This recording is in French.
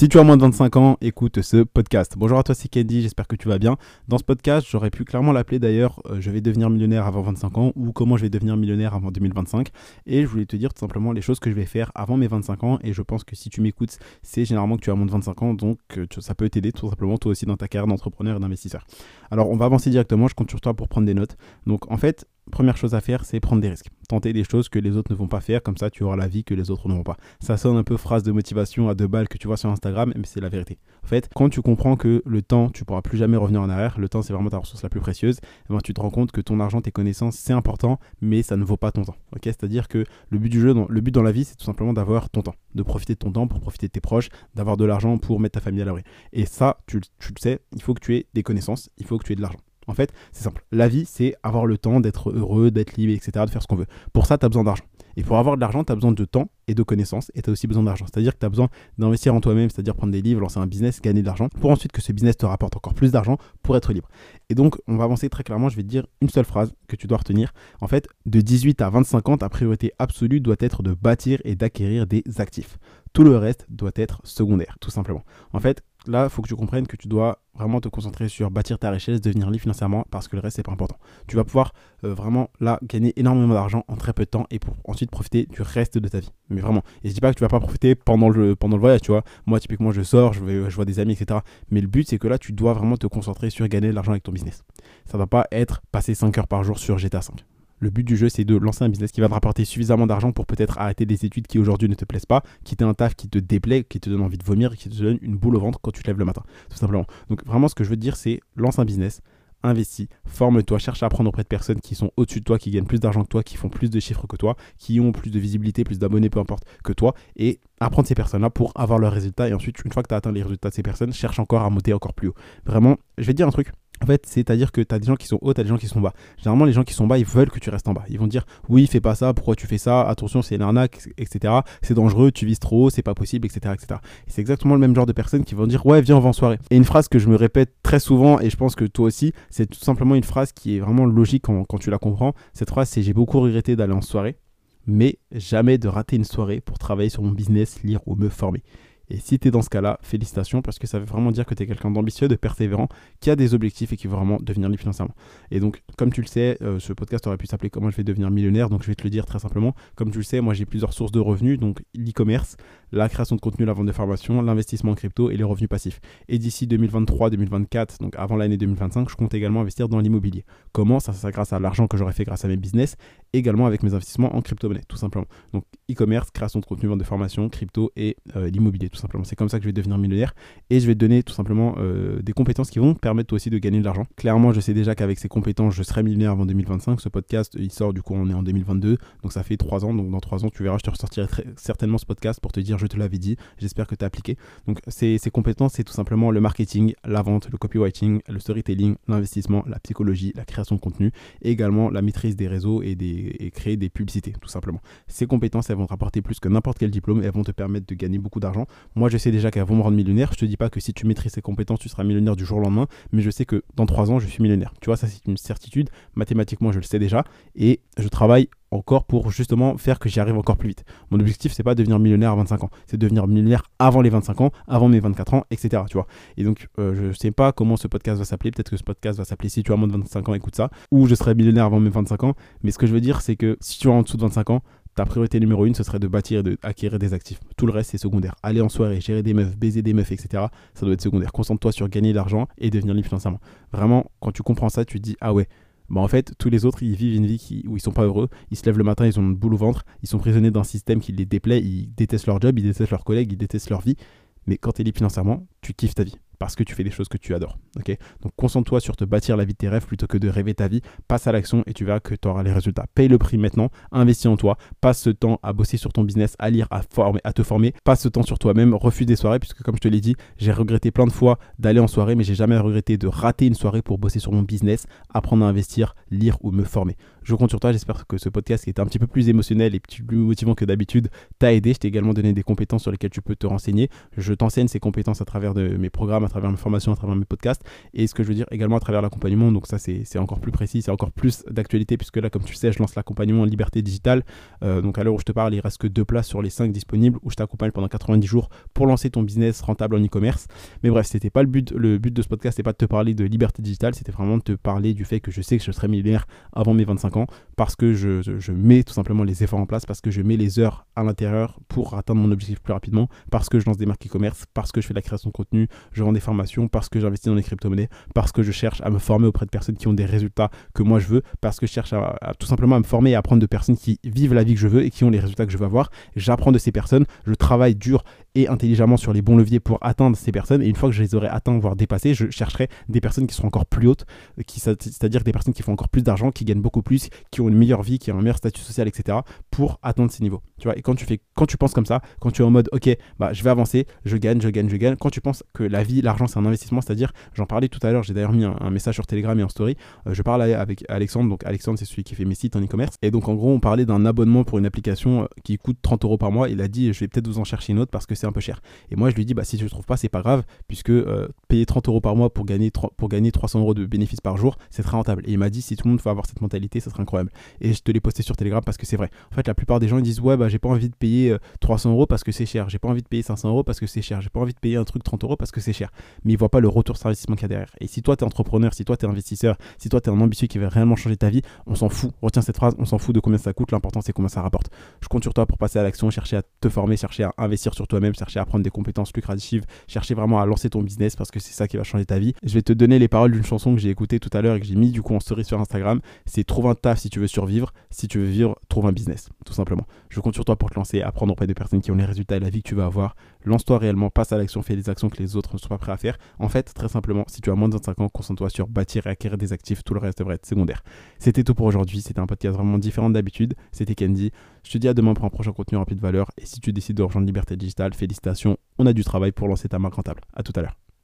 Si tu as moins de 25 ans, écoute ce podcast. Bonjour à toi, c'est Candy, j'espère que tu vas bien. Dans ce podcast, j'aurais pu clairement l'appeler d'ailleurs euh, Je vais devenir millionnaire avant 25 ans ou Comment je vais devenir millionnaire avant 2025. Et je voulais te dire tout simplement les choses que je vais faire avant mes 25 ans. Et je pense que si tu m'écoutes, c'est généralement que tu as moins de 25 ans, donc euh, ça peut t'aider tout simplement toi aussi dans ta carrière d'entrepreneur et d'investisseur. Alors on va avancer directement, je compte sur toi pour prendre des notes. Donc en fait, première chose à faire, c'est prendre des risques. Tenter des choses que les autres ne vont pas faire, comme ça tu auras la vie que les autres n'auront pas. Ça sonne un peu phrase de motivation à deux balles que tu vois sur Instagram, mais c'est la vérité. En fait, quand tu comprends que le temps, tu pourras plus jamais revenir en arrière, le temps c'est vraiment ta ressource la plus précieuse, eh ben, tu te rends compte que ton argent, tes connaissances, c'est important, mais ça ne vaut pas ton temps. Ok C'est-à-dire que le but du jeu, le but dans la vie, c'est tout simplement d'avoir ton temps, de profiter de ton temps pour profiter de tes proches, d'avoir de l'argent pour mettre ta famille à l'abri. Et ça, tu, tu le sais, il faut que tu aies des connaissances, il faut que tu aies de l'argent. En fait, c'est simple. La vie, c'est avoir le temps d'être heureux, d'être libre, etc., de faire ce qu'on veut. Pour ça, tu as besoin d'argent. Et pour avoir de l'argent, tu as besoin de temps et de connaissances, et tu as aussi besoin d'argent. C'est-à-dire que tu as besoin d'investir en toi-même, c'est-à-dire prendre des livres, lancer un business, gagner de l'argent, pour ensuite que ce business te rapporte encore plus d'argent pour être libre. Et donc, on va avancer très clairement, je vais te dire une seule phrase que tu dois retenir. En fait, de 18 à 25 ans, ta priorité absolue doit être de bâtir et d'acquérir des actifs. Tout le reste doit être secondaire, tout simplement. En fait, là, il faut que tu comprennes que tu dois vraiment te concentrer sur bâtir ta richesse, devenir libre financièrement, parce que le reste, c'est pas important. Tu vas pouvoir euh, vraiment, là, gagner énormément d'argent en très peu de temps et pour ensuite profiter du reste de ta vie. Mais vraiment. Et je dis pas que tu vas pas profiter pendant le, voyage, tu vois. Moi, typiquement, je sors, je vois des amis, etc. Mais le but, c'est que là, tu dois vraiment te concentrer sur gagner de l'argent avec ton business. Ça ne va pas être passer 5 heures par jour sur GTA 5. Le but du jeu, c'est de lancer un business qui va te rapporter suffisamment d'argent pour peut-être arrêter des études qui aujourd'hui ne te plaisent pas, quitter un taf qui te déplaît, qui te donne envie de vomir, qui te donne une boule au ventre quand tu te lèves le matin, tout simplement. Donc vraiment, ce que je veux te dire, c'est lance un business, investis, forme-toi, cherche à apprendre auprès de personnes qui sont au-dessus de toi, qui gagnent plus d'argent que toi, qui font plus de chiffres que toi, qui ont plus de visibilité, plus d'abonnés, peu importe, que toi, et apprendre ces personnes-là pour avoir leurs résultats. Et ensuite, une fois que tu as atteint les résultats de ces personnes, cherche encore à monter encore plus haut. Vraiment, je vais te dire un truc, en fait, c'est-à-dire que tu as des gens qui sont hauts, tu as des gens qui sont bas. Généralement, les gens qui sont bas, ils veulent que tu restes en bas. Ils vont dire oui, fais pas ça, pourquoi tu fais ça, attention, c'est une arnaque, etc. C'est dangereux, tu vises trop haut, c'est pas possible, etc. etc. Et c'est exactement le même genre de personnes qui vont dire ouais, viens, on va en soirée. Et une phrase que je me répète très souvent, et je pense que toi aussi, c'est tout simplement une phrase qui est vraiment logique quand, quand tu la comprends. Cette phrase, c'est j'ai beaucoup regretté d'aller en soirée, mais jamais de rater une soirée pour travailler sur mon business, lire ou me former. Et si tu es dans ce cas-là, félicitations parce que ça veut vraiment dire que tu es quelqu'un d'ambitieux, de persévérant, qui a des objectifs et qui veut vraiment devenir libre financièrement. Et donc, comme tu le sais, euh, ce podcast aurait pu s'appeler Comment je vais devenir millionnaire. Donc, je vais te le dire très simplement. Comme tu le sais, moi j'ai plusieurs sources de revenus, donc l'e-commerce, la création de contenu, la vente de formation, l'investissement en crypto et les revenus passifs. Et d'ici 2023-2024, donc avant l'année 2025, je compte également investir dans l'immobilier. Comment? Ça, c'est grâce à l'argent que j'aurais fait grâce à mes business, également avec mes investissements en crypto-monnaie, tout simplement. Donc, e-commerce, création de contenu, vente de formation, crypto et euh, l'immobilier, tout simplement. C'est comme ça que je vais devenir millionnaire et je vais te donner tout simplement euh, des compétences qui vont permettre toi aussi de gagner de l'argent. Clairement, je sais déjà qu'avec ces compétences, je serai millionnaire avant 2025. Ce podcast, il sort du coup, on est en 2022, donc ça fait trois ans. Donc dans trois ans, tu verras, je te ressortirai certainement ce podcast pour te dire, je te l'avais dit, j'espère que tu as appliqué. Donc ces, ces compétences, c'est tout simplement le marketing, la vente, le copywriting, le storytelling, l'investissement, la psychologie, la création de contenu et également la maîtrise des réseaux et, des, et créer des publicités, tout simplement. Ces compétences, elles vont te rapporter plus que n'importe quel diplôme, elles vont te permettre de gagner beaucoup d'argent. Moi, je sais déjà qu'elles vont me rendre millionnaire. Je te dis pas que si tu maîtrises ces compétences, tu seras millionnaire du jour au lendemain, mais je sais que dans trois ans, je suis millionnaire. Tu vois, ça c'est une certitude. Mathématiquement, je le sais déjà. Et je travaille encore pour justement faire que j'y arrive encore plus vite. Mon objectif, c'est pas devenir millionnaire à 25 ans, c'est devenir millionnaire avant les 25 ans, avant mes 24 ans, etc. Tu vois. Et donc, euh, je sais pas comment ce podcast va s'appeler. Peut-être que ce podcast va s'appeler Si tu as moins de 25 ans, écoute ça. Ou je serai millionnaire avant mes 25 ans. Mais ce que je veux dire, c'est que si tu as en dessous de 25 ans, ta priorité numéro une, ce serait de bâtir et d'acquérir des actifs. Tout le reste, c'est secondaire. Aller en soirée, gérer des meufs, baiser des meufs, etc. Ça doit être secondaire. Concentre-toi sur gagner de l'argent et devenir libre financièrement. Vraiment, quand tu comprends ça, tu te dis, ah ouais, bah en fait, tous les autres, ils vivent une vie où ils sont pas heureux. Ils se lèvent le matin, ils ont une boule au ventre. Ils sont prisonniers d'un système qui les déplaît. Ils détestent leur job, ils détestent leurs collègues, ils détestent leur vie. Mais quand tu es libre financièrement, tu kiffes ta vie parce que tu fais des choses que tu adores. Donc concentre-toi sur te bâtir la vie de tes rêves plutôt que de rêver ta vie. Passe à l'action et tu verras que tu auras les résultats. Paye le prix maintenant, investis en toi, passe ce temps à bosser sur ton business, à lire, à, former, à te former, passe ce temps sur toi-même, refuse des soirées, puisque comme je te l'ai dit, j'ai regretté plein de fois d'aller en soirée, mais j'ai jamais regretté de rater une soirée pour bosser sur mon business, apprendre à investir, lire ou me former. Je compte sur toi. J'espère que ce podcast qui était un petit peu plus émotionnel et plus motivant que d'habitude t'a aidé. Je t'ai également donné des compétences sur lesquelles tu peux te renseigner. Je t'enseigne ces compétences à travers de mes programmes, à travers mes formations, à travers mes podcasts et ce que je veux dire également à travers l'accompagnement. Donc ça, c'est encore plus précis, c'est encore plus d'actualité puisque là, comme tu sais, je lance l'accompagnement en liberté digitale. Euh, donc à l'heure où je te parle, il reste que deux places sur les cinq disponibles où je t'accompagne pendant 90 jours pour lancer ton business rentable en e-commerce. Mais bref, c'était pas le but. Le but de ce podcast, c'est pas de te parler de liberté digitale, c'était vraiment de te parler du fait que je sais que je serai millionnaire avant mes 25 ans parce que je, je mets tout simplement les efforts en place, parce que je mets les heures à l'intérieur pour atteindre mon objectif plus rapidement, parce que je lance des marques e-commerce, parce que je fais la création de contenu, je vends des formations, parce que j'investis dans les crypto-monnaies, parce que je cherche à me former auprès de personnes qui ont des résultats que moi je veux, parce que je cherche à, tout simplement à me former et à apprendre de personnes qui vivent la vie que je veux et qui ont les résultats que je veux avoir. J'apprends de ces personnes, je travaille dur et intelligemment sur les bons leviers pour atteindre ces personnes. Et une fois que je les aurai atteints, voire dépassés, je chercherai des personnes qui sont encore plus hautes, qui, c'est-à-dire des personnes qui font encore plus d'argent, qui gagnent beaucoup plus, qui ont une meilleure vie, qui ont un meilleur statut social, etc. pour atteindre ces niveaux. Tu vois, et quand tu fais, quand tu penses comme ça, quand tu es en mode, ok, bah, je vais avancer, je gagne, je gagne, je gagne, quand tu penses que la vie, l'argent, c'est un investissement, c'est-à-dire, j'en parlais tout à l'heure, j'ai d'ailleurs mis un, message sur Telegram et en story, euh, je parle avec Alexandre, donc Alexandre, c'est celui qui fait mes sites en e-commerce. Et donc, en gros, on parlait d'un abonnement pour une application euh, qui coûte 30 euros par mois. Il a dit, je vais peut-être vous en chercher une autre parce que c'est un peu cher. Et moi, je lui dis, bah, si tu ne trouves pas, c'est pas grave, puisque euh, payer 30 euros par mois pour gagner, pour gagner 300 euros de bénéfices par jour, c'est très rentable. Et il m'a dit, si tout le monde veut avoir cette mentalité, ça serait incroyable. Et je te l'ai posté sur Telegram parce que c'est vrai. En fait, la plupart des gens ils disent, ouais, bah, j'ai pas envie de payer 300 euros parce que c'est cher. J'ai pas envie de payer 500 euros parce que c'est cher. J'ai pas envie de payer un truc 30 euros parce que c'est cher. Mais ils voient pas le retour sur investissement qu'il y a derrière. Et si toi, tu es entrepreneur, si toi, tu es investisseur, si toi, tu es un ambitieux qui veut réellement changer ta vie, on s'en fout. Retiens cette phrase, on s'en fout de combien ça coûte. L'important, c'est combien ça rapporte. Je compte sur toi pour passer à l'action, chercher à te former, chercher à investir sur toi-même, chercher à prendre des compétences lucratives, chercher vraiment à lancer ton business parce que c'est ça qui va changer ta vie. Je vais te donner les paroles d'une chanson que j'ai écoutée tout à l'heure et que j'ai mis du coup en story sur Instagram. C'est trouve un taf si tu veux survivre. Si tu veux vivre, trouve un business, tout simplement. Je compte sur toi pour te lancer, apprendre auprès de personnes qui ont les résultats et la vie que tu vas avoir. Lance-toi réellement, passe à l'action, fais des actions que les autres ne sont pas prêts à faire. En fait, très simplement, si tu as moins de 25 ans, concentre-toi sur bâtir et acquérir des actifs. Tout le reste devrait être secondaire. C'était tout pour aujourd'hui. C'était un podcast vraiment différent d'habitude. C'était Candy. Je te dis à demain pour un prochain contenu rempli de valeur. Et si tu décides de rejoindre Liberté Digitale, félicitations. On a du travail pour lancer ta marque rentable. À tout à l'heure.